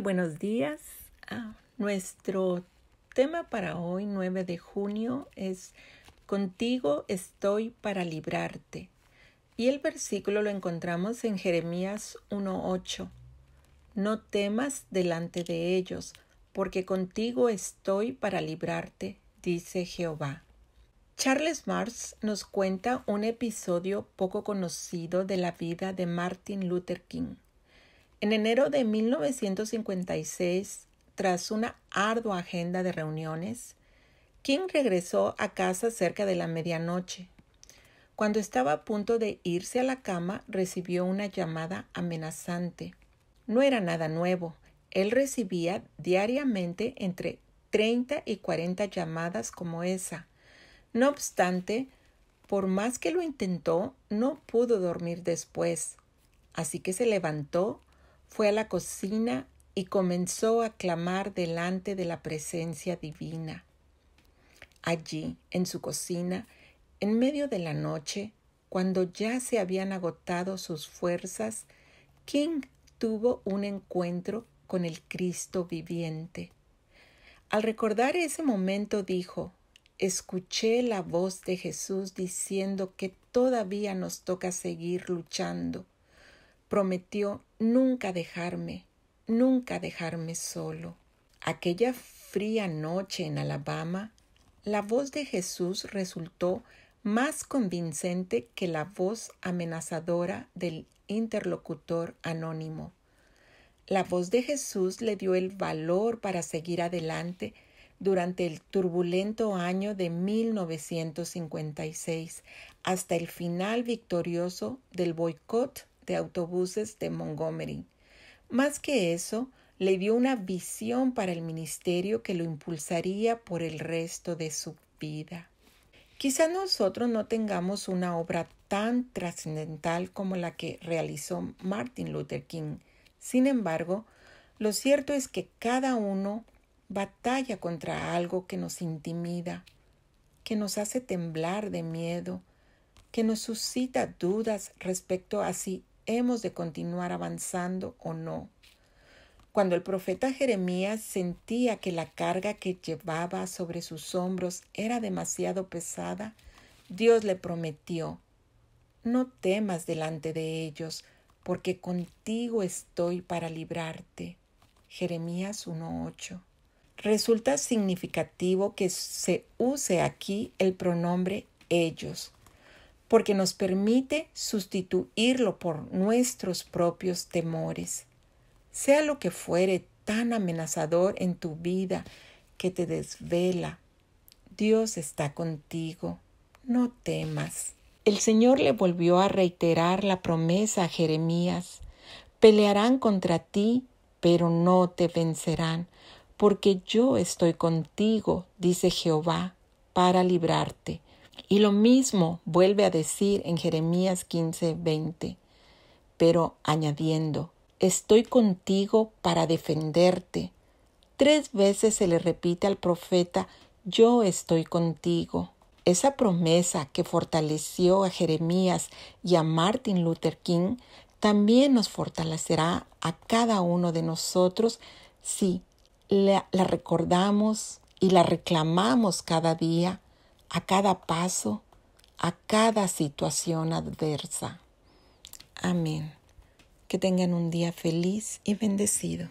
buenos días. Ah, nuestro tema para hoy, 9 de junio, es Contigo estoy para librarte. Y el versículo lo encontramos en Jeremías 1.8. No temas delante de ellos, porque contigo estoy para librarte, dice Jehová. Charles Mars nos cuenta un episodio poco conocido de la vida de Martin Luther King. En enero de 1956, tras una ardua agenda de reuniones, King regresó a casa cerca de la medianoche. Cuando estaba a punto de irse a la cama, recibió una llamada amenazante. No era nada nuevo. Él recibía diariamente entre 30 y 40 llamadas como esa. No obstante, por más que lo intentó, no pudo dormir después. Así que se levantó, fue a la cocina y comenzó a clamar delante de la presencia divina. Allí, en su cocina, en medio de la noche, cuando ya se habían agotado sus fuerzas, King tuvo un encuentro con el Cristo viviente. Al recordar ese momento dijo, escuché la voz de Jesús diciendo que todavía nos toca seguir luchando prometió nunca dejarme, nunca dejarme solo. Aquella fría noche en Alabama, la voz de Jesús resultó más convincente que la voz amenazadora del interlocutor anónimo. La voz de Jesús le dio el valor para seguir adelante durante el turbulento año de 1956 hasta el final victorioso del boicot de autobuses de Montgomery. Más que eso, le dio una visión para el ministerio que lo impulsaría por el resto de su vida. Quizá nosotros no tengamos una obra tan trascendental como la que realizó Martin Luther King. Sin embargo, lo cierto es que cada uno batalla contra algo que nos intimida, que nos hace temblar de miedo, que nos suscita dudas respecto a si hemos de continuar avanzando o no. Cuando el profeta Jeremías sentía que la carga que llevaba sobre sus hombros era demasiado pesada, Dios le prometió, no temas delante de ellos, porque contigo estoy para librarte. Jeremías 1.8. Resulta significativo que se use aquí el pronombre ellos, porque nos permite sustituirlo por nuestros propios temores. Sea lo que fuere tan amenazador en tu vida que te desvela, Dios está contigo, no temas. El Señor le volvió a reiterar la promesa a Jeremías, pelearán contra ti, pero no te vencerán, porque yo estoy contigo, dice Jehová, para librarte. Y lo mismo vuelve a decir en Jeremías 15, 20, pero añadiendo, estoy contigo para defenderte. Tres veces se le repite al profeta, yo estoy contigo. Esa promesa que fortaleció a Jeremías y a Martin Luther King también nos fortalecerá a cada uno de nosotros si la, la recordamos y la reclamamos cada día a cada paso, a cada situación adversa. Amén. Que tengan un día feliz y bendecido.